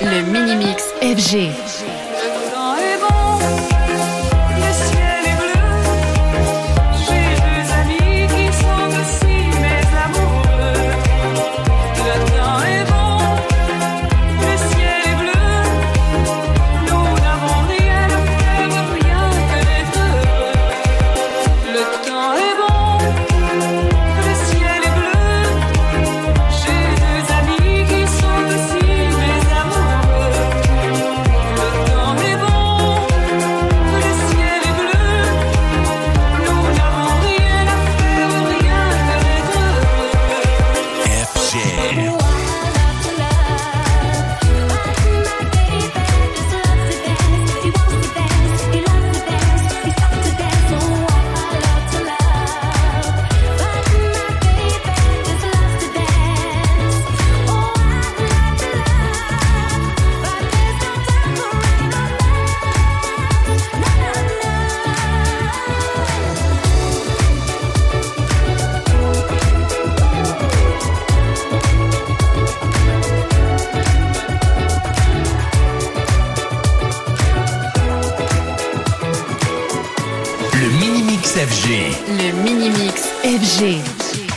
Le Mini-Mix FG. Le mini-mix FG.